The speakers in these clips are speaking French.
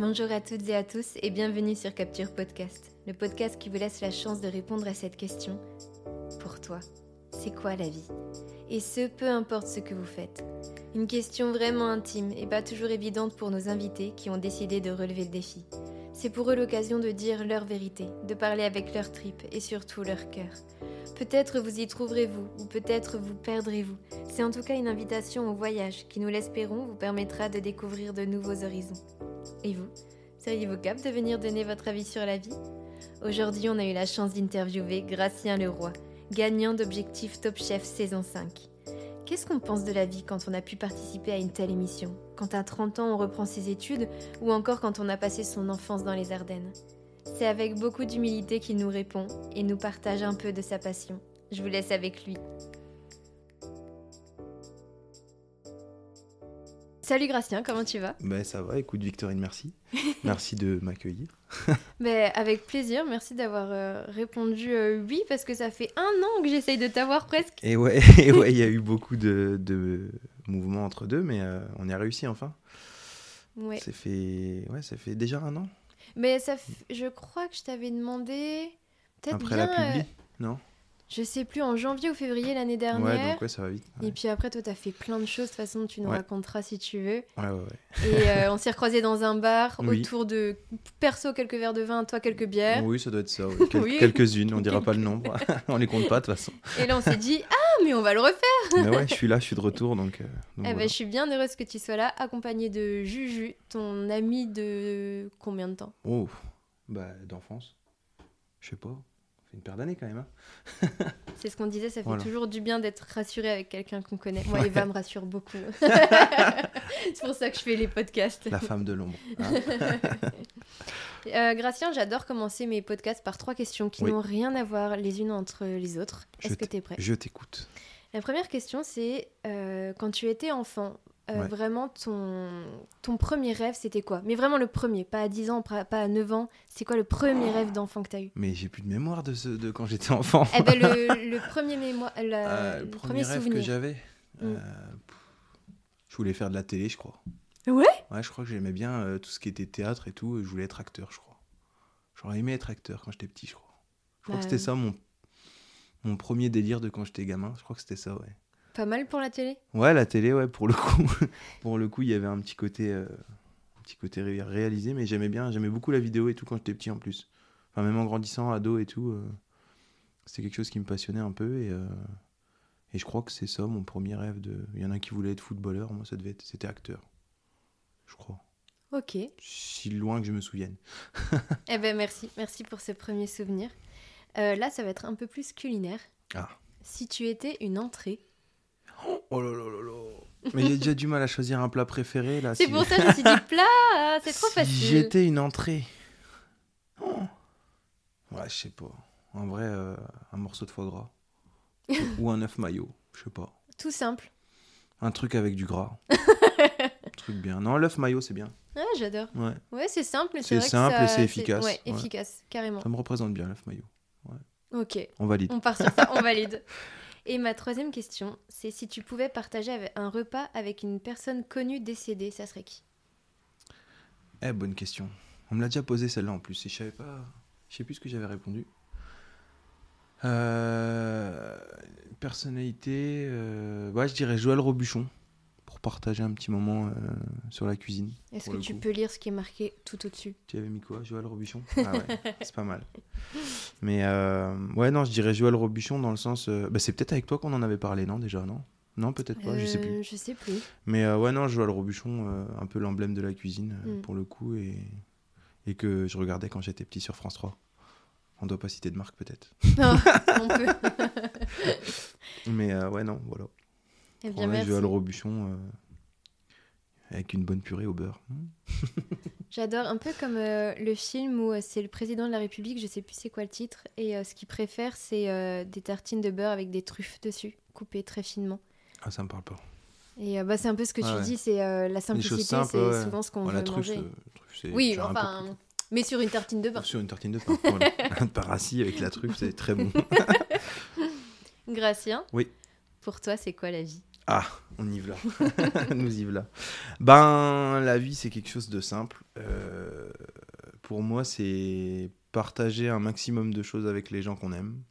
Bonjour à toutes et à tous et bienvenue sur Capture Podcast, le podcast qui vous laisse la chance de répondre à cette question. Pour toi, c'est quoi la vie? Et ce, peu importe ce que vous faites. Une question vraiment intime et pas toujours évidente pour nos invités qui ont décidé de relever le défi. C'est pour eux l'occasion de dire leur vérité, de parler avec leur tripes et surtout leur cœur. Peut-être vous y trouverez-vous ou peut-être vous perdrez-vous. C'est en tout cas une invitation au voyage qui, nous l'espérons, vous permettra de découvrir de nouveaux horizons. Et vous Seriez-vous capable de venir donner votre avis sur la vie? Aujourd'hui, on a eu la chance d'interviewer Gracien Leroy, gagnant d'Objectif Top Chef saison 5. Qu'est-ce qu'on pense de la vie quand on a pu participer à une telle émission? Quand à 30 ans on reprend ses études ou encore quand on a passé son enfance dans les Ardennes? C'est avec beaucoup d'humilité qu'il nous répond et nous partage un peu de sa passion. Je vous laisse avec lui. Salut Gracien, comment tu vas? Ben ça va, écoute Victorine, merci. merci de m'accueillir. ben, avec plaisir, merci d'avoir euh, répondu euh, oui, parce que ça fait un an que j'essaye de t'avoir presque. Et ouais, il ouais, y a eu beaucoup de, de, mouvements entre deux, mais euh, on y a réussi enfin. Ouais. Ça fait, ouais, ça fait déjà un an. Mais ça je crois que je t'avais demandé... Après la publi, non? Je sais plus, en janvier ou février l'année dernière. Ouais, donc ouais, ça va vite. Et puis après, toi, t'as fait plein de choses. De toute façon, tu nous raconteras si tu veux. Ouais, ouais, ouais. Et euh, on s'est recroisés dans un bar autour de perso quelques verres de vin, toi quelques bières. Oui, ça doit être ça. Quelques-unes, on dira pas le nombre. on les compte pas de toute façon. Et là, on s'est dit, ah, mais on va le refaire. mais ouais, je suis là, je suis de retour. Donc, euh, eh ben, je suis bien heureuse que tu sois là, accompagné de Juju, ton ami de combien de temps? Oh, bah, d'enfance. Je sais pas une paire d'années quand même. Hein. c'est ce qu'on disait, ça fait toujours du bien d'être rassuré avec quelqu'un qu'on connaît. Moi, Eva me rassure beaucoup. c'est pour ça que je fais les podcasts. La femme de l'ombre. Hein. Euh, Gracien, j'adore commencer mes podcasts par trois questions qui n'ont rien à voir les unes entre les autres. Est-ce que tu es prêt? Je t'écoute. La première question, c'est euh, quand tu étais enfant, euh, vraiment, ton, ton premier rêve, c'était quoi? Mais vraiment le premier, pas à 10 ans, pas à 9 ans. C'est quoi le premier rêve d'enfant que tu as eu? Mais j'ai plus de mémoire de, ce, de quand j'étais enfant. Eh ben, le, le, premier mémoire, euh, le, premier, rêve que j'avais, mm. euh, je voulais faire de la télé, je crois. Ouais? Ouais, je crois que j'aimais bien tout ce qui était théâtre et tout. Je voulais être acteur, je crois. J'aurais aimé être acteur quand j'étais petit, je crois. Je crois que c'était ça mon, mon premier délire de quand j'étais gamin. Je crois que c'était ça, ouais. Pas mal pour la télé? Ouais, la télé, ouais, pour le coup. pour le coup, il y avait un petit côté, euh, un petit côté réalisé, mais j'aimais bien, j'aimais beaucoup la vidéo et tout quand j'étais petit en plus. Enfin, même en grandissant, ado et tout, euh, c'était quelque chose qui me passionnait un peu et, euh, et je crois que c'est ça mon premier rêve. De... Il y en a qui voulaient être footballeur, moi ça devait être, c'était acteur, je crois. Ok. Si loin que je me souvienne. eh ben merci, merci pour ce premier souvenir. là, ça va être un peu plus culinaire. Ah. Si tu étais une entrée, Oh là là là là. Mais j'ai déjà du mal à choisir un plat préféré là. C'est pour ça que je me suis dit plat, c'est trop facile. Si j'étais une entrée. Oh. Ouais, je sais pas. En vrai, euh, un morceau de foie gras. Ou un œuf maillot, je sais pas. Tout simple. Un truc avec du gras. un truc bien. Non, l'œuf maillot, c'est bien. Ah, j'adore. Ouais. Ouais, c'est simple, mais c'est vrai simple que et c'est efficace. Ouais, efficace, carrément. Ça me représente bien l'œuf maillot. Ouais. Ok. On valide. On part sur ça, on valide. Et ma troisième question, c'est si tu pouvais partager un repas avec une personne connue décédée, ça serait qui? Eh, bonne question. On me l'a déjà posé celle-là en plus, et je savais pas. Je sais plus ce que j'avais répondu. Euh, personnalité, euh... je dirais Joël Robuchon partager un petit moment euh, sur la cuisine. Est-ce que tu peux lire ce qui est marqué tout au-dessus? Tu avais mis quoi Joël Robuchon? Ah ouais, c'est pas mal. Mais euh, ouais, non, je dirais Joël Robuchon dans le sens. Euh, bah, c'est peut-être avec toi qu'on en avait parlé, non Déjà, non? Non, peut-être pas, je sais plus. Je sais plus. Mais ouais, non, Joël Robuchon, un peu l'emblème de la cuisine mm. pour le coup, et, et que je regardais quand j'étais petit sur France 3. On doit pas citer de marque peut-être. Non, on peut. Mais ouais, non, voilà. Eh bien, merci. Euh, avec une bonne purée au beurre. J'adore, un peu comme euh, le film où euh, c'est le président de la République, je sais plus c'est quoi le titre, et ce qu'il préfère, c'est des tartines de beurre avec des truffes dessus, coupées très finement. Ah, ça me parle pas. Et bah, c'est un peu ce que tu dis, c'est la simplicité, c'est souvent ce qu'on veut manger. oui, enfin, mais sur une tartine de beurre. Sur une tartine de voilà. un avec la truffe, c'est très bon. Gracien Oui. Pour toi, c'est quoi la vie? Ah, on y va. Nous y voilà. Ben, la vie, c'est quelque chose de simple. Euh, pour moi, c'est partager un maximum de choses avec les gens qu'on aime.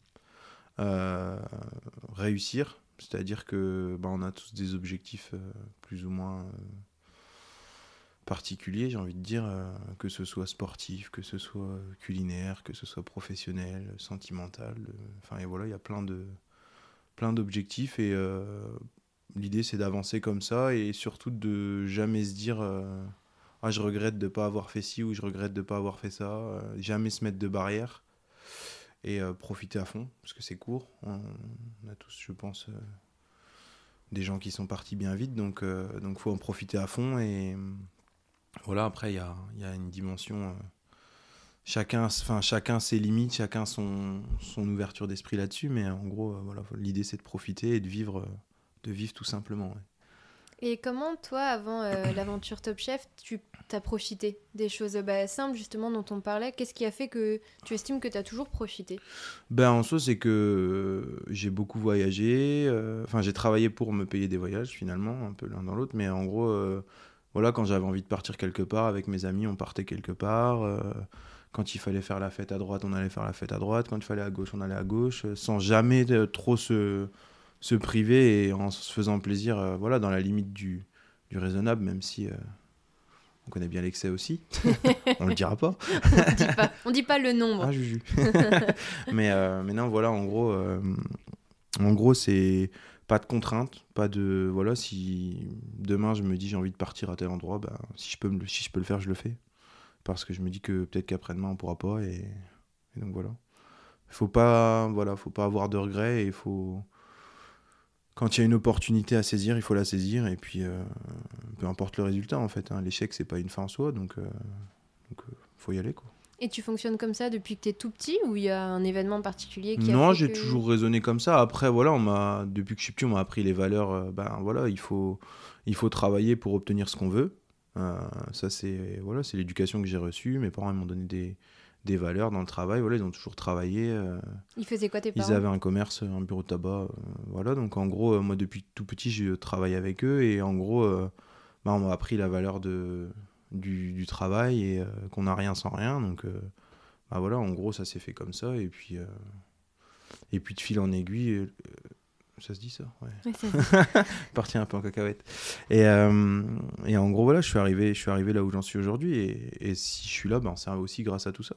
Euh, réussir, c'est-à-dire que ben, on a tous des objectifs euh, plus ou moins particuliers, j'ai envie de dire, que ce soit sportif, que ce soit culinaire, que ce soit professionnel, sentimental. Enfin, et voilà, il y a plein d'objectifs et l'idée c'est d'avancer comme ça et surtout de jamais se dire euh, ah je regrette de pas avoir fait ci ou je regrette de pas avoir fait ça euh, jamais se mettre de barrière et euh, profiter à fond parce que c'est court. On, a tous je pense des gens qui sont partis bien vite donc donc faut en profiter à fond et voilà après il y a, y a, une dimension chacun enfin chacun ses limites chacun son, son ouverture d'esprit là-dessus mais en gros voilà l'idée c'est de profiter et de vivre de vivre tout simplement. Et comment, toi, avant euh, l'aventure Top Chef, tu t'as profité des choses bah, simples, justement, dont on parlait? Qu'est-ce qui a fait que tu estimes que tu as toujours profité? Ben, En soi, c'est que euh, j'ai beaucoup voyagé. Euh, enfin, j'ai travaillé pour me payer des voyages, finalement, un peu l'un dans l'autre. Mais en gros, voilà, quand j'avais envie de partir quelque part avec mes amis, on partait quelque part. quand il fallait faire la fête à droite, on allait faire la fête à droite. Quand il fallait à gauche, on allait à gauche. sans jamais trop se se priver et en se faisant plaisir, euh, voilà, dans la limite du, du raisonnable, même si euh, on connaît bien l'excès aussi. on le dira pas. on, dit pas. On dit pas le nombre. Ah, juju. mais, euh, mais non, voilà, en gros, en gros, c'est pas de contrainte, pas de voilà. Si demain je me dis j'ai envie de partir à tel endroit, ben, si je peux si je peux le faire, je le fais, parce que je me dis que peut-être qu'après-demain on pourra pas et, et donc voilà. Il faut pas voilà, faut pas avoir de regrets et il faut quand il y a une opportunité à saisir, il faut la saisir et puis euh, peu importe le résultat en fait. Hein. L'échec c'est pas une fin en soi donc il euh, euh, faut y aller quoi. Et tu fonctionnes comme ça depuis que tu es tout petit ou il y a un événement particulier qui Non, j'ai toujours raisonné comme ça. Après voilà, on m'a depuis que je suis petit, on m'a appris les valeurs ben voilà, il faut il faut travailler pour obtenir ce qu'on veut. ça c'est voilà, c'est l'éducation que j'ai reçue, mes parents m'ont donné des des valeurs dans le travail. Voilà, ils ont toujours travaillé. Euh, ils faisaient quoi tes parents Ils avaient un commerce, un bureau de tabac. Euh, voilà, donc en gros, euh, moi depuis tout petit, je travaille avec eux et en gros, bah, on m'a appris la valeur de, du, du travail et qu'on n'a rien sans rien. Donc bah, voilà, en gros, ça s'est fait comme ça et puis et puis de fil en aiguille. Ça se dit ça Ouais. Parti un peu en cacahuète. Et, et, en gros, voilà, je suis arrivé, je suis arrivé là où j'en suis aujourd'hui. Et, et, si je suis là, ben, c'est aussi grâce à tout ça.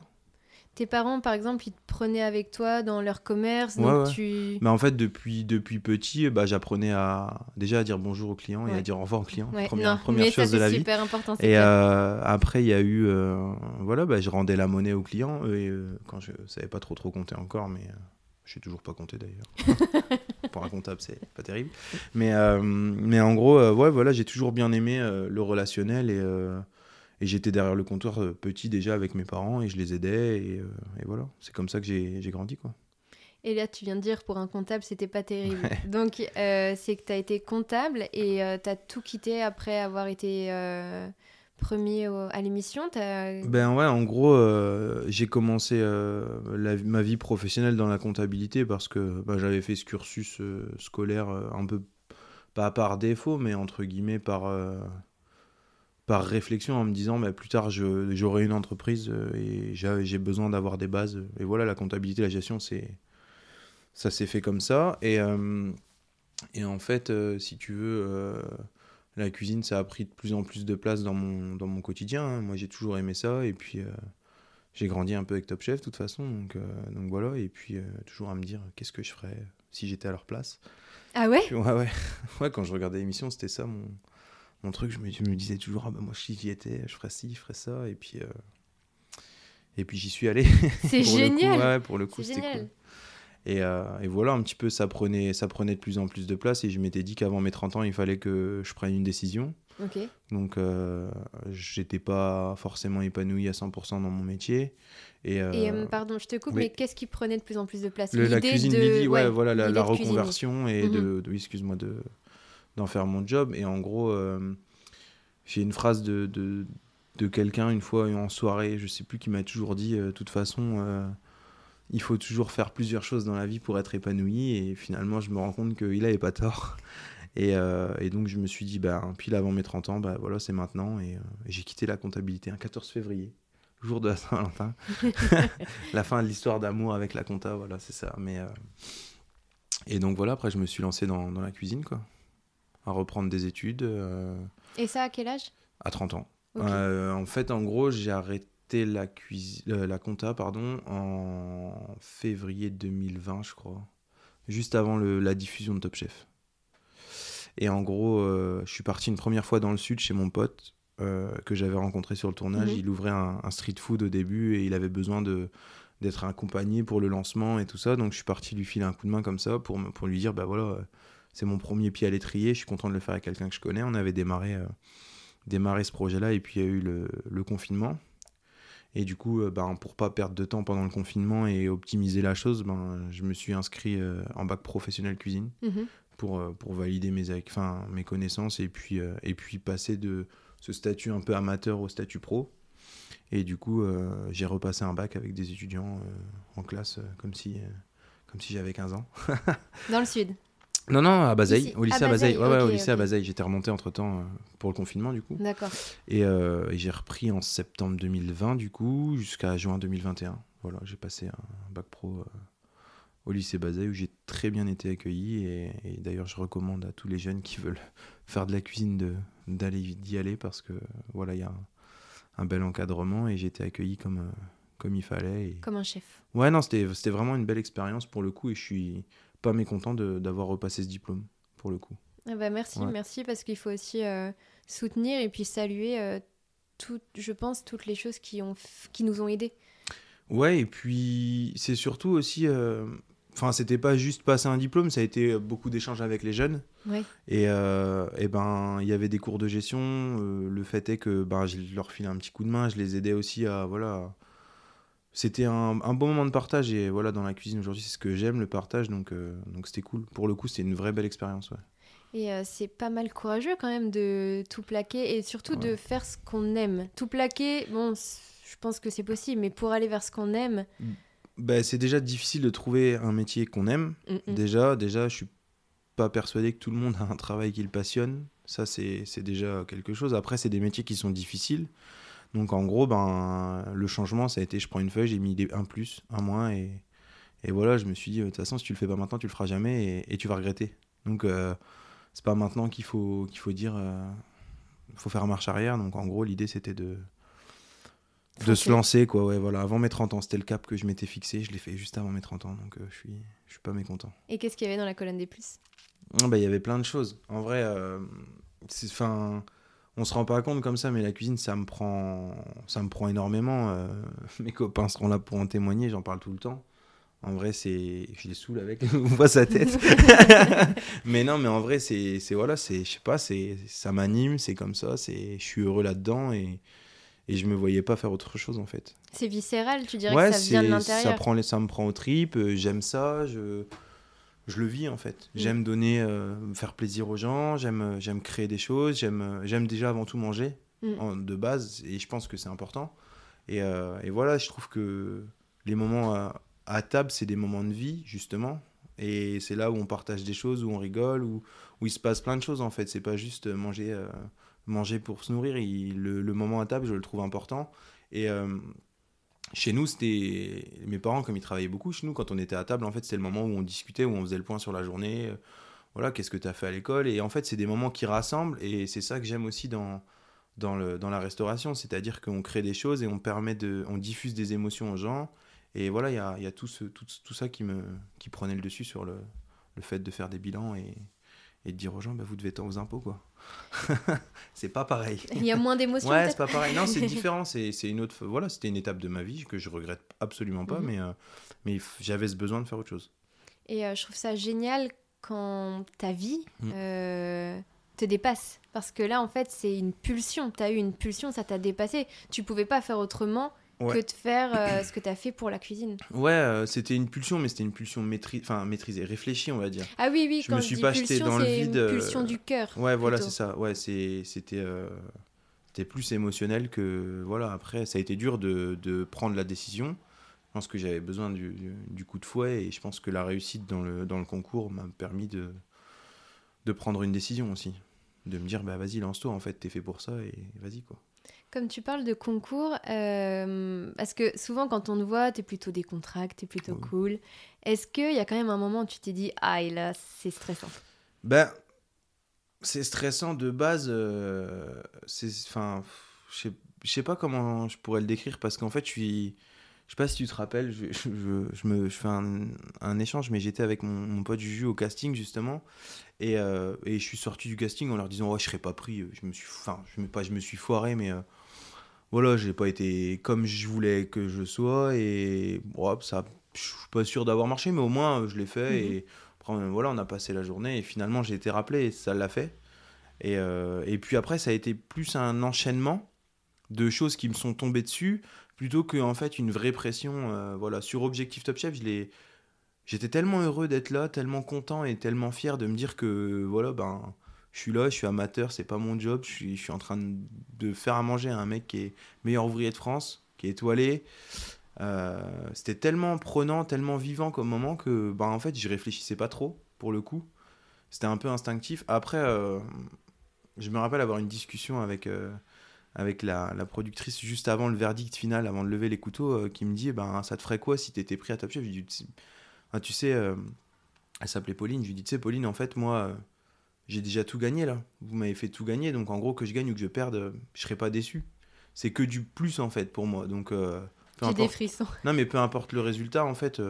Tes parents, par exemple, ils te prenaient avec toi dans leur commerce tu... Mais en fait, depuis, depuis petit, bah, j'apprenais à déjà à dire bonjour aux clients et à dire au revoir aux clients. Première, première chose de la vie. Important, et euh, après, il y a eu. Euh, voilà, bah, je rendais la monnaie aux clients. Et, euh, quand je savais pas trop trop compter encore, mais je sais toujours pas compter d'ailleurs. Pour un comptable, c'est pas terrible. Mais, mais en gros, ouais, voilà, j'ai toujours bien aimé le relationnel et et j'étais derrière le comptoir euh, petit déjà avec mes parents et je les aidais. Et, euh, voilà, c'est comme ça que j'ai grandi. quoi. Et là, tu viens de dire pour un comptable, c'était pas terrible. Donc, euh, c'est que tu as été comptable et tu as tout quitté après avoir été premier à l'émission Ben ouais, en gros, j'ai commencé ma vie professionnelle dans la comptabilité parce que bah, j'avais fait ce cursus scolaire un peu, pas par défaut, mais entre guillemets par par réflexion en me disant mais plus tard j'aurai une entreprise euh, et j'ai besoin d'avoir des bases. Et voilà la comptabilité la gestion ça s'est fait comme ça. Et, euh, et en fait euh, si tu veux la cuisine ça a pris de plus en plus de place dans mon, dans mon quotidien hein. moi j'ai toujours aimé ça et puis j'ai grandi un peu avec Top Chef de toute façon donc, donc voilà et puis toujours à me dire qu'est-ce que je ferais si j'étais à leur place ah ouais? Ouais ouais ouais quand je regardais l'émission c'était ça mon mon truc, je me, me, disais toujours, ah bah moi si j'y étais, je ferais ci, je ferais ça, et puis, euh, et puis j'y suis allé. C'est génial. ouais, pour le coup, c'était cool. Et, euh, et, voilà, un petit peu, ça prenait, ça prenait de plus en plus de place, et je m'étais dit qu'avant mes 30 ans, il fallait que je prenne une décision. Donc, euh, j'étais pas forcément épanoui à 100% dans mon métier. Et, euh, pardon, je te coupe, mais qu'est-ce qui prenait de plus en plus de place? La cuisine de... midi, ouais, voilà, la, reconversion et de, mhm. de, excuse-moi, de, d'en faire mon job. Et en gros, euh, j'ai une phrase de, de, de quelqu'un une fois en soirée, je sais plus, qui m'a toujours dit, euh, de toute façon, euh, il faut toujours faire plusieurs choses dans la vie pour être épanoui. Et finalement, je me rends compte qu'il n'avait pas tort. Et, euh, et donc, je me suis dit, bah, pile avant mes 30 ans, bah, voilà, c'est maintenant. Et, euh, et j'ai quitté la comptabilité un 14 février, jour de la Saint-Valentin. la fin de l'histoire d'amour avec la compta, voilà, c'est ça. Mais, euh, Et donc, voilà, après, je me suis lancé dans, dans la cuisine, quoi. À reprendre des études. Et ça, à quel âge? à 30 ans. En fait, en gros, j'ai arrêté la, cuisi- euh, la compta pardon, en février 2020, je crois. Juste avant le- la diffusion de Top Chef. Et en gros, euh, je suis parti une première fois dans le sud chez mon pote euh, que j'avais rencontré sur le tournage. Mhm. Il ouvrait un, un street food au début et il avait besoin de d'être accompagné pour le lancement et tout ça. Donc je suis parti lui filer un coup de main comme ça pour, pour lui dire, bah voilà, euh, c'est mon premier pied à l'étrier, je suis content de le faire avec quelqu'un que je connais. On avait démarré, euh, démarré ce projet-là et puis il y a eu le, le confinement. Et du coup, euh, ben, pour pas perdre de temps pendant le confinement et optimiser la chose, ben, je me suis inscrit euh, en bac professionnel cuisine Mhm. pour, euh, pour valider mes, enfin, mes connaissances et puis, et puis passer de ce statut un peu amateur au statut pro. Et du coup, euh, j'ai repassé un bac avec des étudiants euh, en classe euh, comme si, comme si j'avais 15 ans. Dans le sud. Non, non, à Bazeille, Ici. au lycée À Bazeille. Ouais, ouais, au lycée à. Bazeille. J'étais remonté entre temps pour le confinement, du coup. D'accord. Et, euh, et j'ai repris en septembre 2020, du coup, jusqu'à juin 2021. Voilà, j'ai passé un bac pro euh, au lycée Bazeille où j'ai très bien été accueilli. Et, et d'ailleurs, je recommande à tous les jeunes qui veulent faire de la cuisine d'aller d'y aller parce que voilà, il y a un, un bel encadrement et j'ai été accueilli comme, euh, comme il fallait. Et... Comme un chef. Ouais, non, c'était c'était vraiment une belle expérience pour le coup et je suis pas mécontent de- d'avoir repassé ce diplôme pour le coup. Ah bah merci, Ouais. merci parce qu'il faut aussi euh, soutenir et puis saluer, euh, tout, je pense, toutes les choses qui, ont, qui nous ont aidés. Ouais, et puis c'est surtout aussi. euh, Enfin, c'était pas juste passer un diplôme, ça a été beaucoup d'échanges avec les jeunes. Ouais. Et, euh, et ben, il y avait des cours de gestion. le fait est que ben, je leur filais un petit coup de main, je les aidais aussi à. Voilà. C'était un, un bon moment de partage. Et voilà, dans la cuisine aujourd'hui, c'est ce que j'aime, le partage. Donc, euh, donc c'était cool. Pour le coup, c'était une vraie belle expérience. Ouais. Et euh, c'est pas mal courageux quand même de tout plaquer et surtout de faire ce qu'on aime. Tout plaquer, bon, je pense que c'est possible, mais pour aller vers ce qu'on aime, Ben, c'est déjà difficile de trouver un métier qu'on aime. mm, mm. Déjà, déjà, je suis pas persuadé que tout le monde a un travail qui le passionne. Ça, c'est c'est déjà quelque chose. Après, c'est des métiers qui sont difficiles. Donc, en gros, ben, le changement, ça a été, je prends une feuille, j'ai mis un plus, un moins, et, et voilà, je me suis dit, de toute façon, si tu le fais pas maintenant, tu le feras jamais, et, et tu vas regretter. Donc, euh, c'est pas maintenant qu'il faut, qu'il faut dire, euh, faut faire marche arrière. Donc, en gros, l'idée, c'était de, de se lancer, quoi. Ouais, voilà, avant mes 30 ans, c'était le cap que je m'étais fixé. Je l'ai fait juste avant mes 30 ans, donc euh, je suis, je suis pas mécontent. Et qu'est-ce qu'il y avait dans la colonne des plus? Ah bah, Il y avait plein de choses. En vrai, c'est- on se rend pas compte comme ça, mais la cuisine, ça me prend, ça me prend énormément. euh, mes copains seront là pour en témoigner, j'en parle tout le temps. En vrai, c'est. Je les saoule avec, on voit sa tête. mais non, mais en vrai, c'est. c'est- Voilà, c'est. Je sais pas, c'est ça m'anime, c'est comme ça, c'est je suis heureux là-dedans et, et je me voyais pas faire autre chose en fait. C'est viscéral, tu dirais Ouais, que ça vient de c'est- ça, l'intérieur. prend ça me prend aux tripes, euh, j'aime ça, je, je le vis en fait. Mm. J'aime donner, euh, faire plaisir aux gens, j'aime euh, j'aime créer des choses, j'aime euh, j'aime déjà avant tout manger Mm. en- de base et je pense que c'est important. Et, euh, et voilà, je trouve que les moments à, à table, c'est des moments de vie justement. Et c'est là où on partage des choses, où on rigole, où, où il se passe plein de choses en fait. C'est pas juste manger, euh, manger pour se nourrir. Il- le, le moment à table, je le trouve important. Et chez nous, c'était mes parents, comme ils travaillaient beaucoup, chez nous, quand on était à table, en fait, c'était le moment où on discutait, où on faisait le point sur la journée. euh, Voilà, qu'est-ce que tu as fait à l'école Et en fait, c'est des moments qui rassemblent. Et c'est ça que j'aime aussi dans, dans, le, dans la restauration. C'est-à-dire qu'on crée des choses et on permet de. On diffuse des émotions aux gens. Et voilà, il y a, y a tout, ce, tout, tout ça qui, me, qui prenait le dessus sur le, le fait de faire des bilans et, et de dire aux gens, bah, vous devez tant aux impôts, quoi. c'est pas pareil. Il y a moins d'émotions Ouais, c'est pas pareil. Non, c'est différent. C'est c'est une autre. Voilà, c'était une étape de ma vie que je regrette absolument pas, Mhm. mais, euh, mais j'avais ce besoin de faire autre chose. Et euh, je trouve ça génial quand ta vie Mm. euh, te dépasse. Parce que là, en fait, c'est une pulsion. Tu as eu une pulsion, ça t'a dépassé. Tu pouvais pas faire autrement Ouais. que de faire euh, ce que tu as fait pour la cuisine. Ouais, euh, c'était une pulsion, mais c'était une pulsion maîtrisée, réfléchie, on va dire. Ah oui, oui, Je quand me je suis dis pas jeté pulsion, dans le c'est vide, une euh, pulsion du cœur. Ouais, voilà, c'est ça. Ouais, c'était c'était plus émotionnel que voilà. Après, ça a été dur de, de prendre la décision. Je pense que j'avais besoin du, du- du coup de fouet et je pense que la réussite dans le, dans le concours m'a permis de, de prendre une décision aussi. De me dire, bah vas-y, lance-toi, en fait, t'es fait pour ça et vas-y, quoi. Comme tu parles de concours, euh, parce que souvent quand on te voit, t'es plutôt décontracté, t'es plutôt cool. Est-ce qu'il y a quand même un moment où tu t'es dit, ah, et là, c'est stressant? Ben, c'est stressant de base. Euh, c'est, enfin, je sais pas comment je pourrais le décrire parce qu'en fait, je suis je sais pas si tu te rappelles, je, je, me, je fais un, un, échange, mais j'étais avec mon, mon, pote Juju au casting justement, et, euh, et, je suis sorti du casting en leur disant ouais je serais pas pris, je me suis, enfin je me pas, je me suis foiré, mais euh, voilà j'ai pas été comme je voulais que je sois et bon, ça, je suis pas sûr d'avoir marché, mais au moins je l'ai fait mhm. et après, voilà on a passé la journée et finalement j'ai été rappelé et ça l'a fait. Et, euh, et puis après ça a été plus un enchaînement de choses qui me sont tombées dessus plutôt que en fait une vraie pression euh, voilà sur objectif top chef je j'étais tellement heureux d'être là tellement content et tellement fier de me dire que voilà ben je suis là je suis amateur c'est pas mon job je suis, en train de faire à manger à un mec qui est meilleur ouvrier de France qui est étoilé. Euh, c'était tellement prenant tellement vivant comme moment que ben en fait j'y réfléchissais pas trop pour le coup. C'était un peu instinctif. Après euh, je me rappelle avoir une discussion avec avec la, productrice juste avant le verdict final, avant de lever les couteaux, euh, qui me dit ben, Ça te ferait quoi si t'étais pris à Top Chef? Je lui dis ah, Tu sais, euh, elle s'appelait Pauline. Je lui dis Tu sais, Pauline, en fait, moi, euh, j'ai déjà tout gagné là. Vous m'avez fait tout gagner, donc en gros, que je gagne ou que je perde, je serais pas déçu. C'est que du plus en fait pour moi. Donc, J'ai des frissons. Non, mais peu importe le résultat, en fait,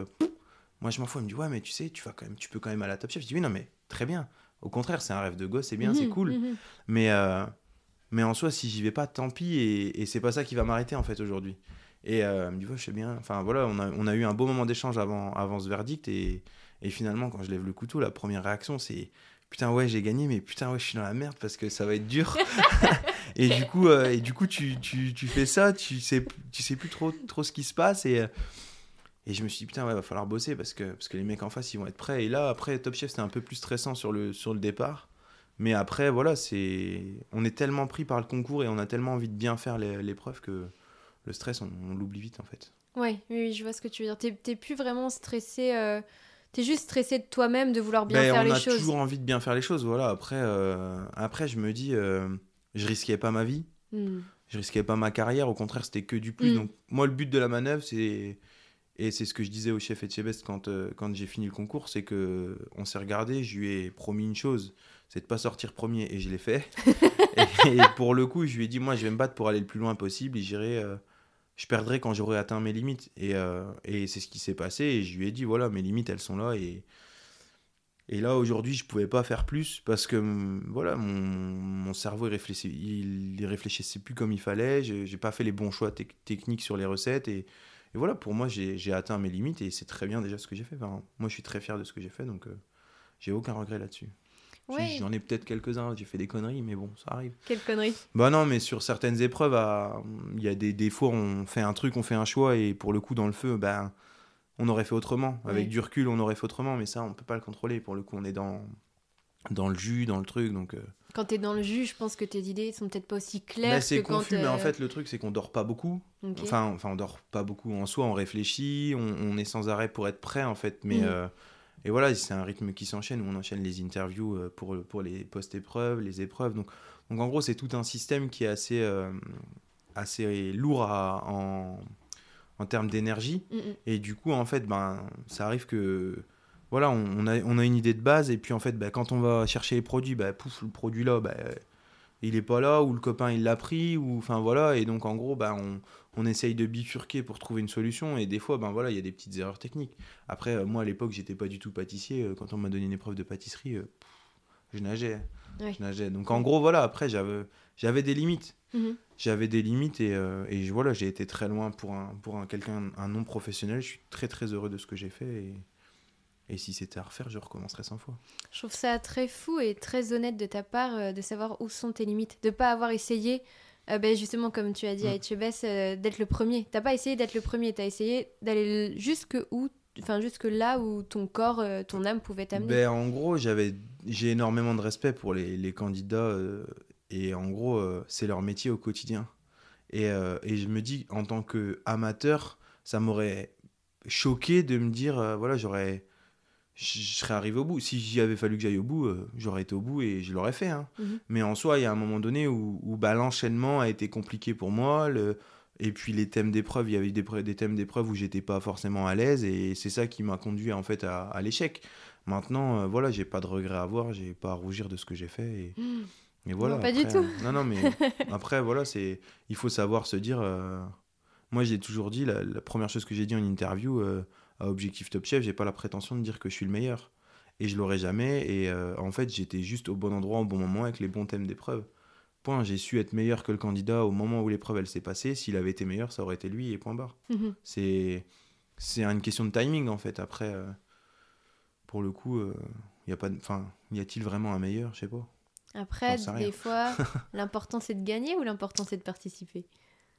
moi je m'en fous. Elle me dit Ouais, mais tu sais, tu, vas quand même, tu peux quand même aller à Top Chef. Je dis Oui, non, mais très bien. Au contraire, c'est un rêve de gosse, c'est bien, c'est mhm, cool. Mhm. Mais mais en soi, si j'y vais pas, tant pis. Et, et c'est pas ça qui va m'arrêter en fait aujourd'hui. Et euh, elle me dit, je sais bien. Enfin voilà, on a, on a eu un beau moment d'échange avant, avant ce verdict. Et, et finalement, quand je lève le couteau, la première réaction, c'est putain, ouais, j'ai gagné, mais putain, ouais, je suis dans la merde parce que ça va être dur. et du coup, euh, et du coup tu, tu, tu, fais ça, tu sais, tu sais plus trop, trop ce qui se passe. Et, et je me suis dit, putain, ouais, va falloir bosser parce que, parce que les mecs en face, ils vont être prêts. Et là, après, Top Chef, c'était un peu plus stressant sur le, sur le départ. Mais après, voilà, c'est on est tellement pris par le concours et on a tellement envie de bien faire l'épreuve que le stress, on, l'oublie vite en fait. Ouais, oui, je vois ce que tu veux dire. T'es plus vraiment stressé. Euh... T'es juste stressé de toi-même de vouloir bien ben, faire les choses. On a toujours envie de bien faire les choses, voilà. Après, euh, après je me dis, euh, je risquais pas ma vie, hmm. je risquais pas ma carrière. Au contraire, c'était que du plus. Hmm. Donc, moi, le but de la manœuvre, c'est et c'est ce que je disais au chef Etchebest quand, euh, quand j'ai fini le concours, c'est que on s'est regardé, je lui ai promis une chose, c'est de pas sortir premier, et je l'ai fait. et, pour le coup, je lui ai dit, moi, je vais me battre pour aller le plus loin possible, et j'irai, je perdrai quand j'aurai atteint mes limites. Et, euh, et c'est ce qui s'est passé, et je lui ai dit, voilà, mes limites, elles sont là, et, et là, aujourd'hui, je pouvais pas faire plus, parce que, voilà, mon, mon cerveau, il réfléchissait, il, réfléchissait plus comme il fallait, j'ai pas fait les bons choix techniques sur les recettes, et et voilà, pour moi, j'ai atteint mes limites et c'est très bien déjà ce que j'ai fait. moi, je suis très fier de ce que j'ai fait, donc euh, j'ai aucun regret là-dessus. J'en ai peut-être quelques-uns, j'ai fait des conneries, mais bon, ça arrive. Quelles conneries Bah non, mais sur certaines épreuves, il y a des, des fois, on fait un truc, on fait un choix, et pour le coup, dans le feu, ben, on aurait fait autrement. Avec du recul, on aurait fait autrement, mais ça, on peut pas le contrôler. Pour le coup, on est dans, dans le jus, dans le truc, donc... Euh, quand tu es dans le jus, je pense que tes idées sont peut-être pas aussi claires. Bah, c'est confus, mais en fait, le truc, c'est qu'on dort pas beaucoup. Enfin, enfin, on dort pas beaucoup en soi, on réfléchit, on, est sans arrêt pour être prêt, en fait. Mais, mm. euh, et voilà, c'est un rythme qui s'enchaîne, où on enchaîne les interviews euh, pour, pour les post-épreuves, les épreuves. Donc, donc, en gros, c'est tout un système qui est assez, euh, assez lourd en, en termes d'énergie. Mm, mm. Et du coup, en fait, ben, ça arrive que voilà, on, a, on a une idée de base, et puis en fait, bah, quand on va chercher les produits, bah, pouf, le produit là, bah, il est pas là, ou le copain il l'a pris, ou enfin voilà, et donc en gros, bah, on, on essaye de bifurquer pour trouver une solution, et des fois, ben voilà, il y a des petites erreurs techniques. Après, euh, moi à l'époque, j'étais pas du tout pâtissier, euh, quand on m'a donné une épreuve de pâtisserie, euh, je nageais. Je nageais. Donc en gros, voilà, après, j'avais, j'avais des limites. Mhm. J'avais des limites, et, et voilà, j'ai été très loin pour un, pour un, quelqu'un, un non professionnel. Je suis très très heureux de ce que j'ai fait. Et, et si c'était à refaire, je recommencerais 100 fois. Je trouve ça très fou et très honnête de ta part euh, de savoir où sont tes limites, de pas avoir essayé, euh, ben justement comme tu as dit à mm. Etchebest, euh, d'être le premier. T'as pas essayé d'être le premier, tu as essayé d'aller jusque où, enfin jusque là où ton corps, ton âme pouvait t'amener. Ben, en gros, j'avais, j'ai énormément de respect pour les, les candidats et en gros, c'est leur métier au quotidien. Et, et je me dis, en tant qu'amateur, ça m'aurait choqué de me dire, voilà, j'aurais je serais arrivé au bout. Si j'y avait fallu que j'aille au bout, euh, j'aurais été au bout et je l'aurais fait. hein. Mhm. Mais en soi, il y a un moment donné où, où, bah, l'enchaînement a été compliqué pour moi. Le... Et puis les thèmes d'épreuve, il y avait des, thèmes d'épreuve où j'étais pas forcément à l'aise et c'est ça qui m'a conduit en fait à, à l'échec. Maintenant, euh, voilà, j'ai pas de regrets à avoir, j'ai pas à rougir de ce que j'ai fait et, et voilà. Non, pas du tout. euh, non, non, mais après, voilà, c'est, il faut savoir se dire. euh, Moi, j'ai toujours dit, la, la première chose que j'ai dit en interview euh, à Objectif Top Chef, j'ai pas la prétention de dire que je suis le meilleur. Et je l'aurai jamais. Et euh, en fait, j'étais juste au bon endroit au bon moment avec les bons thèmes d'épreuve. Point. J'ai su être meilleur que le candidat au moment où l'épreuve elle s'est passée. S'il avait été meilleur, ça aurait été lui et point barre. Mhm. C'est c'est une question de timing en fait. Après, euh, pour le coup, il y a pas, de- enfin, y a-t-il vraiment un meilleur? Je sais pas. Après, des fois, l'important c'est de gagner ou l'important c'est de participer?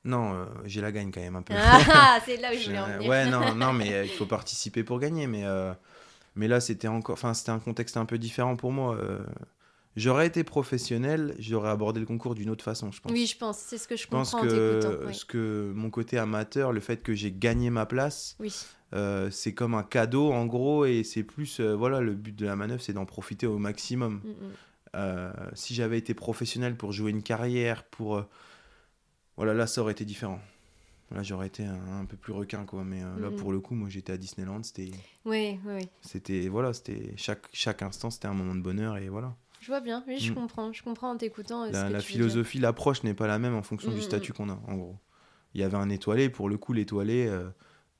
Non, euh, j'ai la gagne quand même un peu. Ah, c'est là où je voulais en Euh, venir. ouais, non, non, mais euh, il faut participer pour gagner. Mais, euh, mais là, c'était encore, enfin, c'était un contexte un peu différent pour moi. J'aurais été professionnel, j'aurais abordé le concours d'une autre façon, je pense. Oui, je pense, c'est ce que je je pense comprends que, ce que mon côté amateur, le fait que j'ai gagné ma place, Oui. c'est comme un cadeau en gros, et c'est plus, voilà, le but de la manœuvre, c'est d'en profiter au maximum. Mm, mm. Si j'avais été professionnel pour jouer une carrière, pour. Voilà, là, ça aurait été différent. Là, j'aurais été un, un peu plus requin, quoi. Mais euh, là, pour le coup, moi, j'étais à Disneyland. C'était. Oui, oui, oui. C'était. Voilà, c'était. Chaque, chaque instant, c'était un moment de bonheur, et voilà. Je vois bien, oui, je Mm. comprends. Je comprends en t'écoutant. euh, La, philosophie, l'approche n'est pas la même en fonction du statut qu'on a, en gros. Il y avait un étoilé, pour le coup, l'étoilé, euh,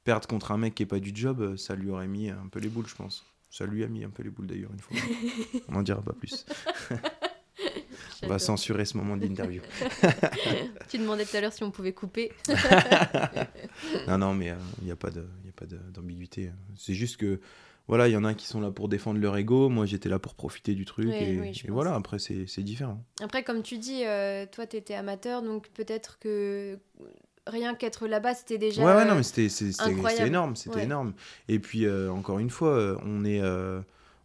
perdre contre un mec qui est pas du job, euh, ça lui aurait mis un peu les boules, je pense. Ça lui a mis un peu les boules d'ailleurs, une fois. On n'en dira pas plus. On va censurer ce moment d'interview. Tu demandais tout à l'heure si on pouvait couper. Non, non, mais il n'y a pas de- y a pas de- d'ambiguïté. C'est juste que, voilà, il y en a qui sont là pour défendre leur ego. Moi, j'étais là pour profiter du truc. Oui, et, oui, voilà, après, c'est différent. Après, comme tu dis, euh, toi, tu étais amateur, donc peut-être que rien qu'être là-bas, c'était déjà. ouais, ouais, non, euh, mais c'était énorme. C'était Ouais. énorme. Et puis, euh, encore une fois, euh, on est, euh,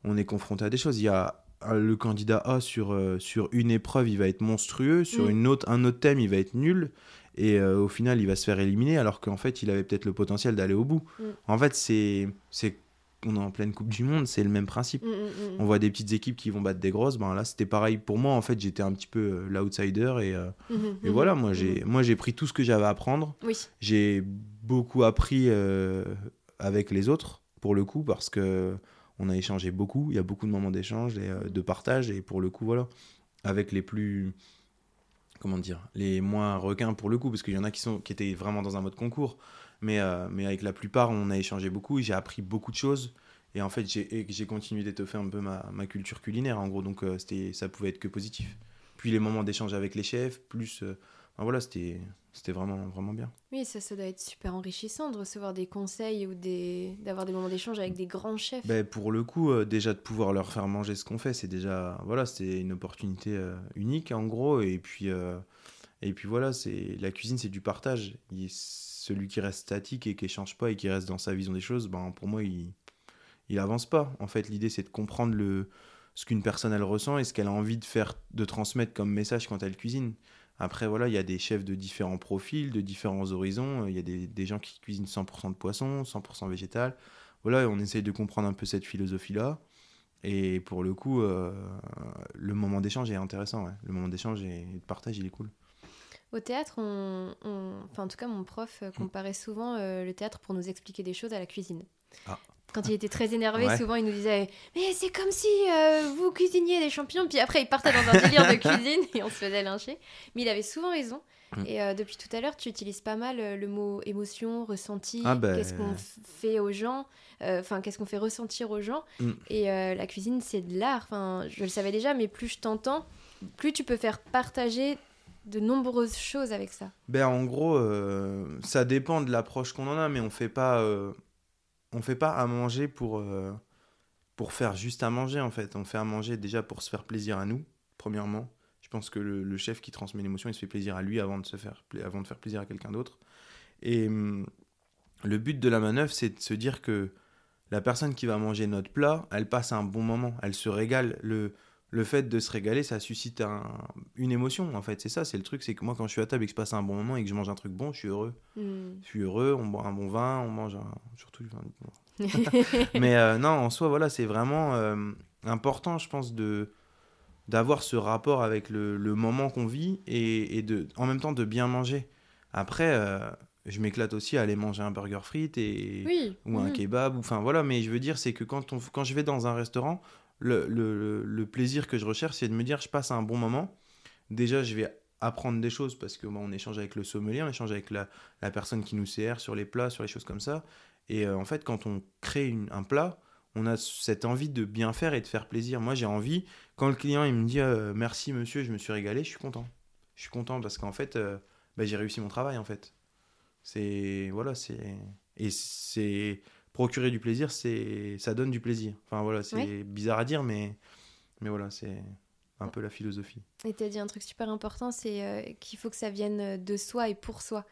on est confronté à des choses. Il y a euh, le candidat A sur, euh, sur une épreuve, il va être monstrueux. Sur Mm. une autre, un autre thème, il va être nul. Et euh, au final, il va se faire éliminer, alors qu'en fait, il avait peut-être le potentiel d'aller au bout. Mm. En fait, c'est. c'est- On est en pleine Coupe du Monde, c'est le même principe. mm, on voit des petites équipes qui vont battre des grosses. Ben là, c'était pareil pour moi. En fait, j'étais un petit peu euh, l'outsider et, et voilà. Moi, j'ai moi j'ai pris tout ce que j'avais à apprendre. Oui, J'ai beaucoup appris avec les autres pour le coup parce que on a échangé beaucoup. Il y a beaucoup de moments d'échange et euh, de partage et pour le coup, voilà, avec les plus comment dire, les moins requins pour le coup, parce qu'il y en a qui, sont, qui étaient vraiment dans un mode concours. Mais, euh, mais avec la plupart, on a échangé beaucoup j'ai appris beaucoup de choses. Et en fait, j'ai continué d'étoffer un peu ma, ma culture culinaire, en gros. Donc, euh, ça pouvait être que positif. Puis les moments d'échange avec les chefs, plus. Enfin, voilà, c'était c'était vraiment, vraiment bien. oui, ça, ça doit être super enrichissant de recevoir des conseils ou des... d'avoir des moments d'échange avec des grands chefs. Ben, pour le coup, euh, déjà de pouvoir leur faire manger ce qu'on fait, c'est déjà. Voilà, c'est une opportunité euh, unique, en gros. Et puis, euh, et puis voilà, c'est la cuisine, c'est du partage. Il- celui qui reste statique et qui échange pas et qui reste dans sa vision des choses, ben, pour moi, il, il avance pas. En fait, l'idée, c'est de comprendre le, ce qu'une personne, elle ressent et ce qu'elle a envie de faire, de transmettre comme message quand elle cuisine. Après, voilà, il y a des chefs de différents profils, de différents horizons. Il y a des, des gens qui cuisinent 100% de poisson, 100% végétal. Voilà, on essaye de comprendre un peu cette philosophie-là. Et pour le coup, euh, le moment d'échange est intéressant. ouais. Le moment d'échange et de partage, il est cool. Au théâtre, on, on- enfin en tout cas mon prof euh, comparait souvent euh, le théâtre pour nous expliquer des choses à la cuisine. Ah. Quand il était très énervé, Ouais. souvent il nous disait mais c'est comme si euh, vous cuisiniez des champignons, puis après il partait dans un délire de cuisine et on se faisait lyncher. Mais il avait souvent raison. Mm. Et euh, depuis tout à l'heure, tu utilises pas mal euh, le mot émotion, ressenti, Ah ben. qu'est-ce qu'on fait aux gens, euh, enfin qu'est-ce qu'on fait ressentir aux gens. Mm. Et la cuisine, c'est de l'art. Enfin, je le savais déjà, mais plus je t'entends, plus tu peux faire partager de nombreuses choses avec ça. Ben, en gros, ça dépend de l'approche qu'on en a, mais on fait pas, on fait pas à manger pour, euh, pour faire juste à manger, en fait. On fait à manger déjà pour se faire plaisir à nous, premièrement. Je pense que le, chef qui transmet l'émotion, il se fait plaisir à lui avant de, faire, plaisir à quelqu'un d'autre. Et hum, le but de la manœuvre, c'est de se dire que la personne qui va manger notre plat, elle passe un bon moment, elle se régale. Le, le fait de se régaler, ça suscite un- une émotion, en fait. C'est ça, c'est le truc, c'est que moi, quand je suis à table et que je passe un bon moment et que je mange un truc bon, je suis heureux. Hmm. Je suis heureux, on boit un bon vin, on mange un... surtout du vin. Mais euh, non, en soi, voilà, c'est vraiment euh, important, je pense, de d'avoir ce rapport avec le, le moment qu'on vit et, et de, en même temps de bien manger. Après, euh, je m'éclate aussi à aller manger un burger frites et, Oui. ou un mhm. kebab, ou enfin voilà, mais je veux dire, c'est que quand, on, quand je vais dans un restaurant, le, le, plaisir que je recherche, c'est de me dire, je passe un bon moment. Déjà, je vais apprendre des choses parce que bon, on échange avec le sommelier, on échange avec la, la personne qui nous sert sur les plats, sur les choses comme ça. Et euh, en fait, quand on crée une- un plat, on a cette envie de bien faire et de faire plaisir. Moi, j'ai envie, quand le client il me dit euh, merci monsieur, je me suis régalé, je suis content. Je suis content parce qu'en fait, euh, bah, j'ai réussi mon travail en fait. C'est voilà, c'est et c'est procurer du plaisir, c'est ça donne du plaisir. Enfin voilà, c'est Ouais. bizarre à dire, mais mais voilà, c'est un peu la philosophie. Et tu as dit un truc super important, c'est euh, qu'il faut que ça vienne de soi et pour soi.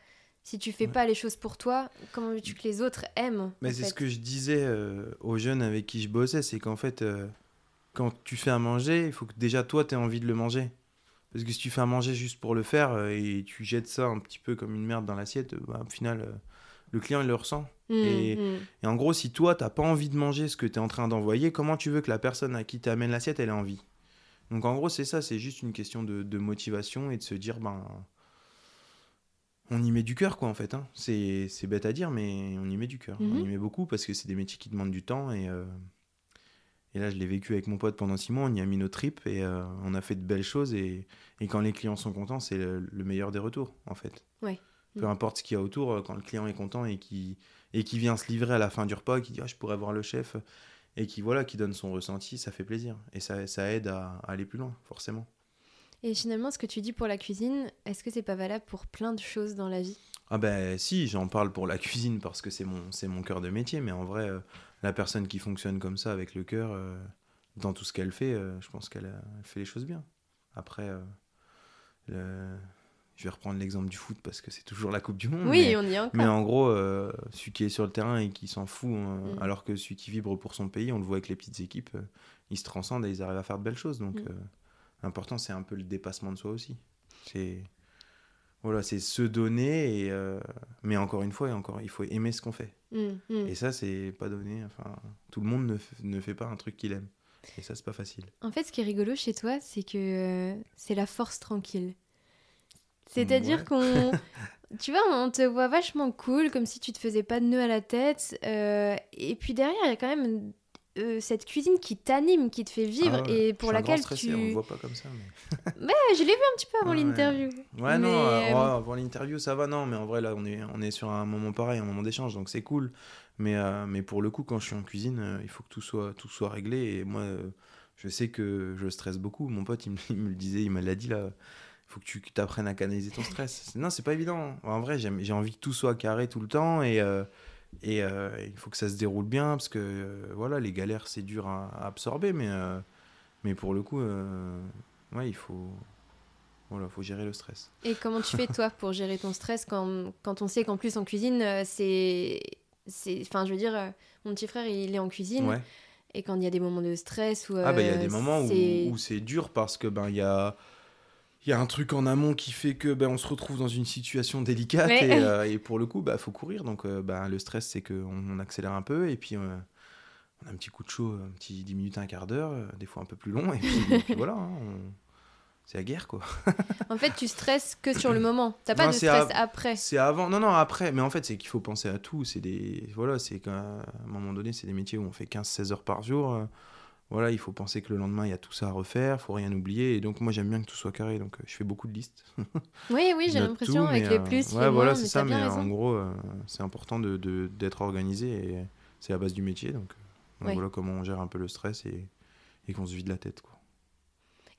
Si tu fais Ouais. pas les choses pour toi, comment veux-tu que les autres aiment Mais c'est ce que je disais euh, aux jeunes avec qui je bossais, c'est qu'en fait, euh, quand tu fais à manger, il faut que déjà toi, tu aies envie de le manger. Parce que si tu fais à manger juste pour le faire euh, et tu jettes ça un petit peu comme une merde dans l'assiette, euh, bah, au final, euh, le client, il le ressent. Et- hmm. Et en gros, si toi, t'as pas envie de manger ce que tu es en train d'envoyer, comment tu veux que la personne à qui t'amène l'assiette, elle ait envie? Donc en gros, c'est ça, c'est juste une question de, de motivation et de se dire, ben, on y met du cœur, quoi, en fait. hein. C'est c'est bête à dire, mais on y met du cœur. On Mhm. y met beaucoup parce que c'est des métiers qui demandent du temps et... euh, Et là, je l'ai vécu avec mon pote pendant six mois, on y a mis nos tripes et euh, on a fait de belles choses. Et, et quand les clients sont contents, c'est le, le meilleur des retours, en fait. Ouais. Peu importe ce qu'il y a autour, euh, quand le client est content et qui et qui vient se livrer à la fin du repas, qui dit ah, je pourrais voir le chef, et qui voilà, qui donne son ressenti, ça fait plaisir. Et ça, ça aide à, à aller plus loin, forcément. Et finalement, ce que tu dis pour la cuisine, est-ce que c'est pas valable pour plein de choses dans la vie? Ah ben si, j'en parle pour la cuisine parce que c'est mon, c'est mon cœur de métier, mais en vrai, euh, la personne qui fonctionne comme ça avec le cœur, euh, dans tout ce qu'elle fait, euh, je pense qu'elle elle fait les choses bien. Après, le- je vais reprendre l'exemple du foot parce que c'est toujours la Coupe du Monde. Oui, mais, on y est encore. mais en gros, euh, celui qui est sur le terrain et qui s'en fout, hein, Mm. alors que celui qui vibre pour son pays, on le voit avec les petites équipes, euh, ils se transcendent et ils arrivent à faire de belles choses. Donc, Mm. euh, l'important, c'est un peu le dépassement de soi aussi. C'est voilà, c'est se donner, et, euh, mais encore une fois, et encore, il faut aimer ce qu'on fait. Hmm, hmm. Et ça, c'est pas donné. Enfin, tout le monde ne, ne fait pas un truc qu'il aime. Et ça, c'est pas facile. En fait, ce qui est rigolo chez toi, c'est que euh, c'est la force tranquille. C'est-à-dire Ouais. qu'on. Tu vois, on te voit vachement cool, comme si tu te faisais pas de nœud à la tête. euh, et puis derrière, il y a quand même euh, cette cuisine qui t'anime, qui te fait vivre Ah ouais, et pour laquelle stressé, tu. on le voit pas comme ça. Mais... Ouais, je l'ai vu un petit peu avant ouais. l'interview. Ouais, non, Mais, euh, euh, avant l'interview, ça va, non, mais en vrai, là, on est, on est sur un moment pareil, un moment d'échange, donc c'est cool. Mais, euh, mais pour le coup, quand je suis en cuisine, il faut que tout soit, tout soit réglé. Et moi, je sais que je stresse beaucoup. Mon pote, il me, il me le disait, il me l'a dit là. Il faut que tu apprennes à canaliser ton stress. Non, c'est pas évident. En vrai, j'ai envie que tout soit carré tout le temps et, euh, et euh, il faut que ça se déroule bien parce que euh, voilà, les galères, c'est dur à, à absorber, mais, mais pour le coup, ouais, il faut, voilà, faut gérer le stress. Et comment tu fais, toi, pour gérer ton stress quand, quand on sait qu'en plus en cuisine, c'est. Enfin, je veux dire, mon petit frère, il est en cuisine. Ouais. Et quand il y a des moments de stress ou. Ah bah il y a des moments où, c'est- où c'est dur parce que ben il y a il y a un truc en amont qui fait que ben on se retrouve dans une situation délicate Ouais. et, euh, et pour le coup bah faut courir donc euh, ben, le stress c'est que on, accélère un peu et puis euh, on a un petit coup de chaud un petit 10 minutes un quart d'heure des fois un peu plus long et puis, et puis voilà hein, on- c'est la guerre quoi En fait, tu stresses que sur le moment. T'as pas Non, de stress à- après. c'est avant non non après mais en fait c'est qu'il faut penser à tout c'est des voilà c'est qu'à un moment donné c'est des métiers où on fait 15 16 heures par jour voilà il faut penser que le lendemain il y a tout ça à refaire faut rien oublier et donc moi j'aime bien que tout soit carré donc euh, je fais beaucoup de listes. Oui, oui, j'ai l'impression avec les euh, plus, ouais les voilà c'est ça mais bien en gros euh, c'est important de de- d'être organisé et c'est la base du métier donc, euh, donc Ouais. voilà comment on gère un peu le stress et, et qu'on se vide la tête quoi.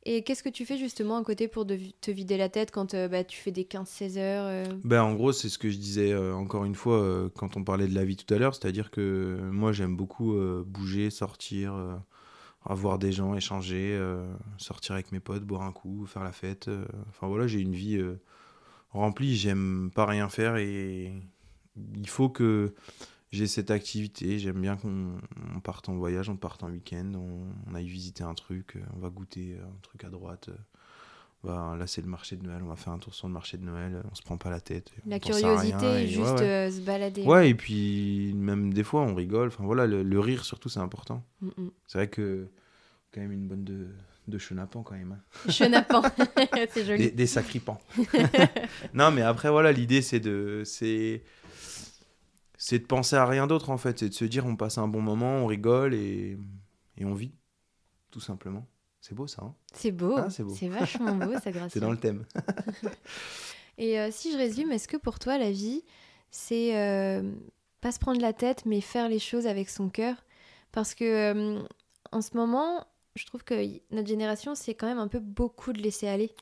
Et qu'est-ce que tu fais justement à côté pour te vider la tête quand euh, bah, tu fais des 15-16 heures euh, Ben, en gros, c'est ce que je disais euh, encore une fois euh, quand on parlait de la vie tout à l'heure, c'est-à-dire que moi j'aime beaucoup euh, bouger, sortir, avoir des gens, échanger, euh, sortir avec mes potes, boire un coup, faire la fête. euh, Enfin voilà, j'ai une vie euh, remplie, j'aime pas rien faire et il faut que j'ai cette activité. J'aime bien qu'on on parte en voyage, on parte en week-end, on, aille visiter un truc, on va goûter un truc à droite. Bah, là, c'est le marché de Noël, on va faire un tour sur le marché de Noël, on se prend pas la tête. La curiosité, et juste ouais. euh, se balader. Ouais, et puis même des fois, on rigole. Enfin voilà, le, le rire surtout, c'est important. Mm, mm. C'est vrai que quand même une bonne de, de chenapan quand même. hein. Chenapan, c'est joli. Des, des sacripants. non, mais après, voilà, l'idée, c'est de, c'est, c'est de penser à rien d'autre, en fait. C'est de se dire, on passe un bon moment, on rigole et, et on vit, tout simplement. C'est beau, ça. hein C'est beau. Ah, c'est beau. c'est vachement beau, ça grâce. c'est dans le thème. Et euh, si je résume, est-ce que pour toi, la vie, c'est euh, pas se prendre la tête, mais faire les choses avec son cœur? Parce que euh, en ce moment, je trouve que notre génération, c'est quand même un peu beaucoup de laisser aller.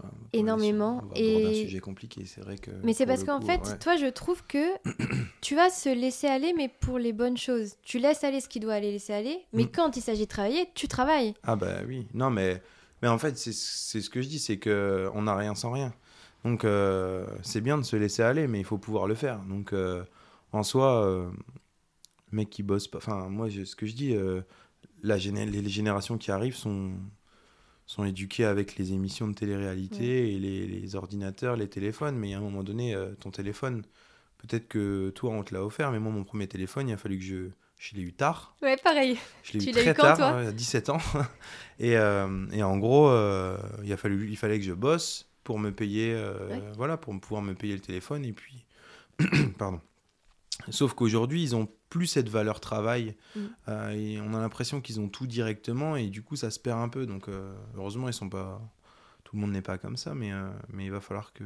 Voilà, Énormément, aborder un et- sujet compliqué, c'est vrai que. Mais c'est parce qu'en fait, ouais. toi, je trouve que tu vas se laisser aller, mais pour les bonnes choses. Tu laisses aller ce qui doit aller laisser aller, mais Mm. quand il s'agit de travailler, tu travailles. Ah bah oui, non mais, mais en fait c'est c'est ce que je dis, c'est que on n'a rien sans rien. Donc euh, c'est bien de se laisser aller, mais il faut pouvoir le faire. Donc euh, en soi, euh, mec qui bosse pas, enfin moi je- ce que je dis, euh, la géné- les générations qui arrivent sont sont éduquées avec les émissions de télé-réalité et les, les ordinateurs, les téléphones, mais à un moment donné, euh, ton téléphone, peut-être que toi on te l'a offert, mais moi mon premier téléphone, il a fallu que je, je l'ai eu tard. Ouais, pareil. Je l'ai Tu eu l'as eu très quand, tard, toi ouais, à 17 ans. et, euh, et en gros, euh, il, a fallu, il fallait que je bosse pour me payer, Ouais. voilà, pour me- pouvoir me payer le téléphone. Et puis, pardon. Sauf qu'aujourd'hui, ils ont plus cette valeur travail. Mm. euh, et on a l'impression qu'ils ont tout directement. Et du coup, ça se perd un peu. Donc, euh, heureusement, ils sont pas. Tout le monde n'est pas comme ça. Mais, euh, mais il va falloir que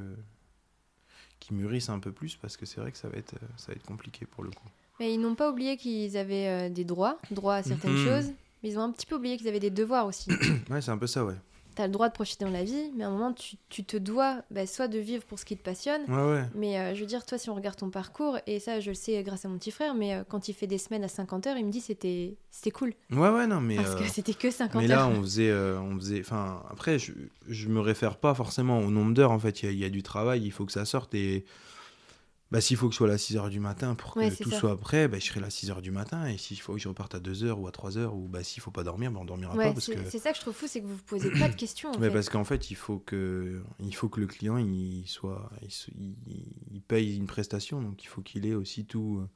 qu'ils mûrissent un peu plus parce que c'est vrai que ça va être, ça va être compliqué pour le coup. Mais ils n'ont pas oublié qu'ils avaient des droits, droit à certaines Mhm. choses, mais ils ont un petit peu oublié qu'ils avaient des devoirs aussi. Ouais, c'est un peu ça, ouais. T'as le droit de profiter dans la vie, mais à un moment, tu, tu te dois bah, soit de vivre pour ce qui te passionne, Ouais, ouais. mais euh, je veux dire, toi, si on regarde ton parcours, et ça, je le sais grâce à mon petit frère, mais euh, quand il fait des semaines à 50 heures, il me dit c'était c'était cool, Ouais, ouais, non, mais. parce euh, que c'était que 50 Mais là, heures. on faisait, euh, on faisait. Enfin, après, je, je me réfère pas forcément au nombre d'heures. En fait, il y, y a du travail, il faut que ça sorte. Et bah, s'il faut que je sois là à 6 h du matin pour que Ouais, tout ça. soit prêt, bah, je serai là à 6 h du matin. Et s'il faut que je reparte à 2 h ou à 3 h, ou bah, s'il faut pas dormir, bah, on dormira Ouais, pas. Parce c'est que... c'est ça que je trouve fou, c'est que vous vous posez pas de questions. En Mais fait. parce qu'en fait, il faut que, il faut que le client il soit, il, se- il- il paye une prestation, donc il faut qu'il ait aussi tout, euh,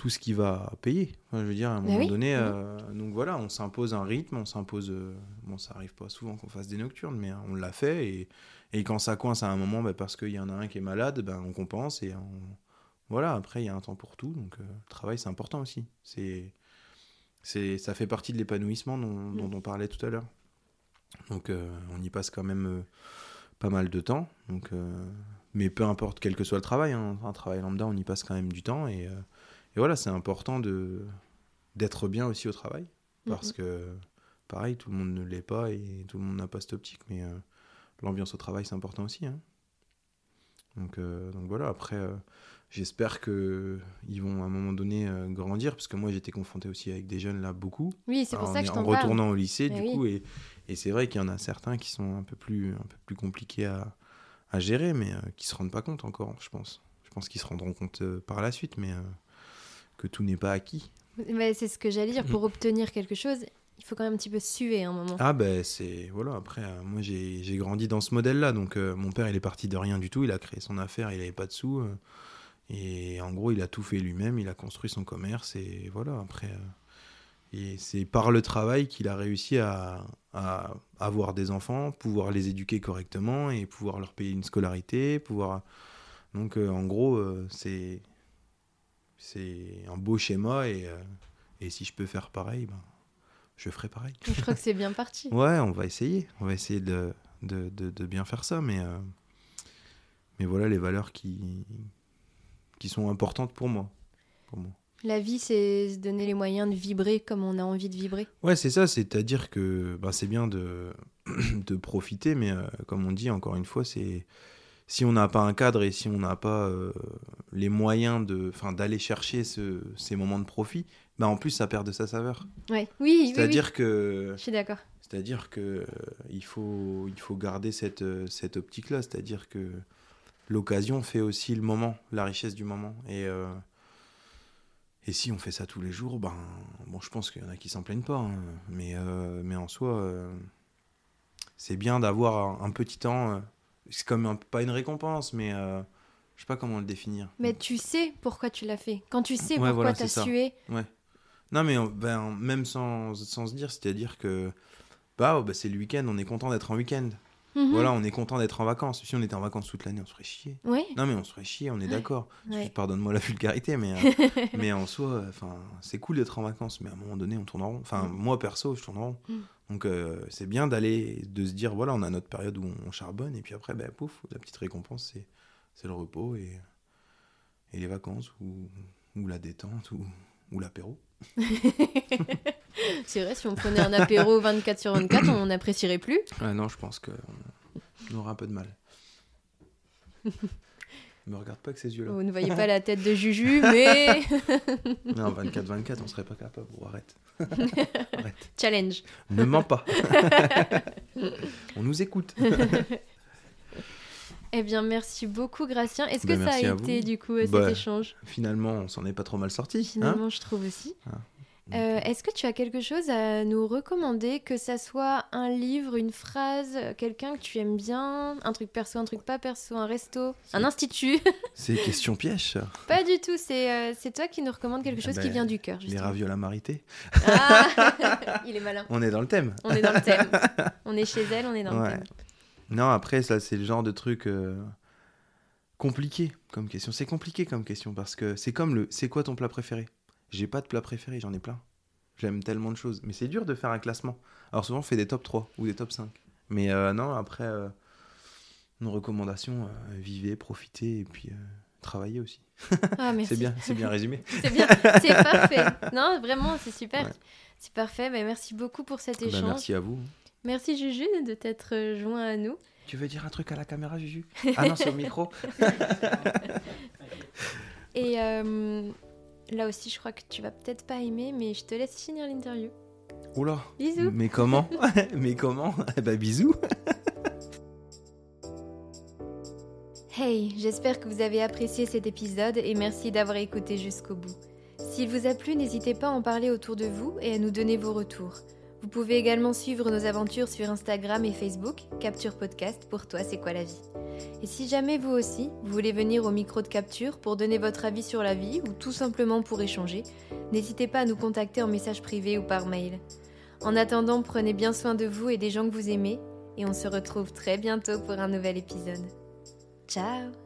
tout ce qu'il va payer. Enfin, je veux dire, à un Bah moment oui, donné, mhm. euh, donc voilà, on s'impose un rythme, on s'impose. euh, bon, ça arrive pas souvent qu'on fasse des nocturnes, mais on l'a fait et, et quand ça coince à un moment, bah, parce qu'il y en a un qui est malade, ben on compense et on, voilà. Après, il y a un temps pour tout, donc euh, le travail c'est important aussi. C'est, c'est, ça fait partie de l'épanouissement dont, Mm. dont on parlait tout à l'heure. Donc on y passe quand même pas mal de temps. Donc, mais peu importe quel que soit le travail, hein, un travail lambda, on y passe quand même du temps. Et, et voilà, c'est important de, d'être bien aussi au travail. Parce Mhm. que, pareil, tout le monde ne l'est pas et tout le monde n'a pas cette optique. Mais euh, l'ambiance au travail, c'est important aussi. hein. Donc, euh, donc voilà, après, euh, j'espère qu'ils vont à un moment donné euh, grandir. Parce que moi, j'étais confronté aussi avec des jeunes là, beaucoup Oui, c'est pour en, ça que je en parle. retournant au lycée Mais du oui. coup et, et c'est vrai qu'il y en a certains qui sont un peu plus un peu plus compliqués à, à gérer mais qui se rendent pas compte encore je pense je pense qu'ils se rendront compte par la suite mais que tout n'est pas acquis Mais c'est ce que j'allais dire. Pour obtenir quelque chose, il faut quand même un petit peu suer un moment. ah ben c'est voilà après euh, moi j'ai j'ai grandi dans ce modèle là donc euh, mon père il est parti de rien du tout il a créé son affaire il avait pas de sous euh, et en gros il a tout fait lui-même il a construit son commerce et voilà après et c'est par le travail qu'il a réussi à, à avoir des enfants, pouvoir les éduquer correctement et pouvoir leur payer une scolarité, pouvoir. Donc en gros, c'est c'est un beau schéma et, euh, et si je peux faire pareil, ben, je ferai pareil. Je crois que c'est bien parti. Ouais, on va essayer, on va essayer de, de, de- de bien faire ça, mais euh, mais voilà les valeurs qui qui sont importantes pour moi. Pour moi. La vie, c'est se donner les moyens de vibrer comme on a envie de vibrer. Ouais, c'est ça, c'est-à-dire que bah, c'est bien de, de profiter, mais euh, comme on dit, encore une fois, c'est si on n'a pas un cadre et si on n'a pas euh, les moyens de, enfin, d'aller chercher ce- ces moments de profit, bah, en plus, ça perd de sa saveur. Ouais. Oui, oui, oui. C'est-à-dire que, Je suis d'accord. c'est-à-dire que euh, il, faut, il faut garder cette, euh, cette optique-là, c'est-à-dire que l'occasion fait aussi le moment, la richesse du moment. Et, euh, Et si on fait ça tous les jours, ben, bon, je pense qu'il y en a qui s'en plaignent pas, hein. mais, mais en soi, c'est bien d'avoir un, un petit temps. C'est comme un- pas une récompense, mais euh, je sais pas comment le définir. Mais tu sais pourquoi tu l'as fait. Quand tu sais Ouais, pourquoi voilà, t'as sué, Non, mais euh, ben, même sans, sans se dire, c'est-à-dire que bah, oh, bah, c'est le week-end, on est content d'être en week-end. Mhm. Voilà, on est content d'être en vacances. Si on était en vacances toute l'année, on se ferait chier. Ouais, Non, mais on se ferait chier, on est d'accord. ouais. Pardonne-moi la vulgarité, mais, euh, mais en soi, euh, c'est cool d'être en vacances, mais à un moment donné, on tourne en rond. Enfin, Mm. moi, perso, je tourne en rond. Mm. Donc, euh, c'est bien d'aller, de se dire, voilà, on a notre période où on charbonne, et puis après, ben, pouf, la petite récompense, c'est, c'est le repos et, et les vacances, ou, ou la détente, ou, ou l'apéro. C'est vrai, si on prenait un apéro 24 sur 24, on n'apprécierait plus. Ah non, je pense qu'on on aura un peu de mal. Me regarde pas avec ces yeux-là. Vous ne voyez pas la tête de Juju, mais Non, 24-24, on serait pas capable. Oh, arrête. arrête. challenge. Ne mens pas. on nous écoute. Eh bien, merci beaucoup, Gracien. Est-ce que Bah, ça merci a vous. été, du coup, euh, cet Bah, échange? Finalement, on s'en est pas trop mal sorti. hein? Finalement, je trouve aussi. Ah. Euh, Est-ce que tu as quelque chose à nous recommander, que ça soit un livre, une phrase, quelqu'un que tu aimes bien, un truc perso, un truc pas perso, un resto, un institut? C'est question piège. Pas du tout, c'est euh, toi qui nous recommande quelque Ah chose ben, qui vient du cœur. Les ravioles à marité. Ah Il est malin. On est dans le thème. On est dans le thème. On est chez elle, on est dans le thème. Non, après, ça, c'est le genre de truc euh, compliqué comme question. C'est compliqué comme question parce que c'est comme le c'est quoi ton plat préféré? J'ai pas de plat préféré, j'en ai plein. J'aime tellement de choses. Mais c'est dur de faire un classement. Alors souvent, on fait des top 3 ou des top 5. Mais euh, non, après, euh, nos recommandations, euh, vivez, profitez et puis travaillez aussi. Ah. C'est bien, c'est bien résumé. C'est bien, c'est parfait. Non, vraiment, c'est super. Ouais. C'est parfait. Ben, merci beaucoup pour cet Bah, échange. merci à vous. Merci Juju de t'être joint à nous. Tu veux dire un truc à la caméra, Juju? Ah non, c'est au micro. Et là aussi, je crois que tu vas peut-être pas aimer, mais je te laisse finir l'interview. Oula. Bisous. Mais comment Mais comment Bah bisous. Hey, j'espère que vous avez apprécié cet épisode et merci d'avoir écouté jusqu'au bout. S'il vous a plu, n'hésitez pas à en parler autour de vous et à nous donner vos retours. Vous pouvez également suivre nos aventures sur Instagram et Facebook, Capture Podcast, pour toi c'est quoi la vie. Et si jamais vous aussi, vous voulez venir au micro de Capture pour donner votre avis sur la vie ou tout simplement pour échanger, n'hésitez pas à nous contacter en message privé ou par mail. En attendant, prenez bien soin de vous et des gens que vous aimez, et on se retrouve très bientôt pour un nouvel épisode. Ciao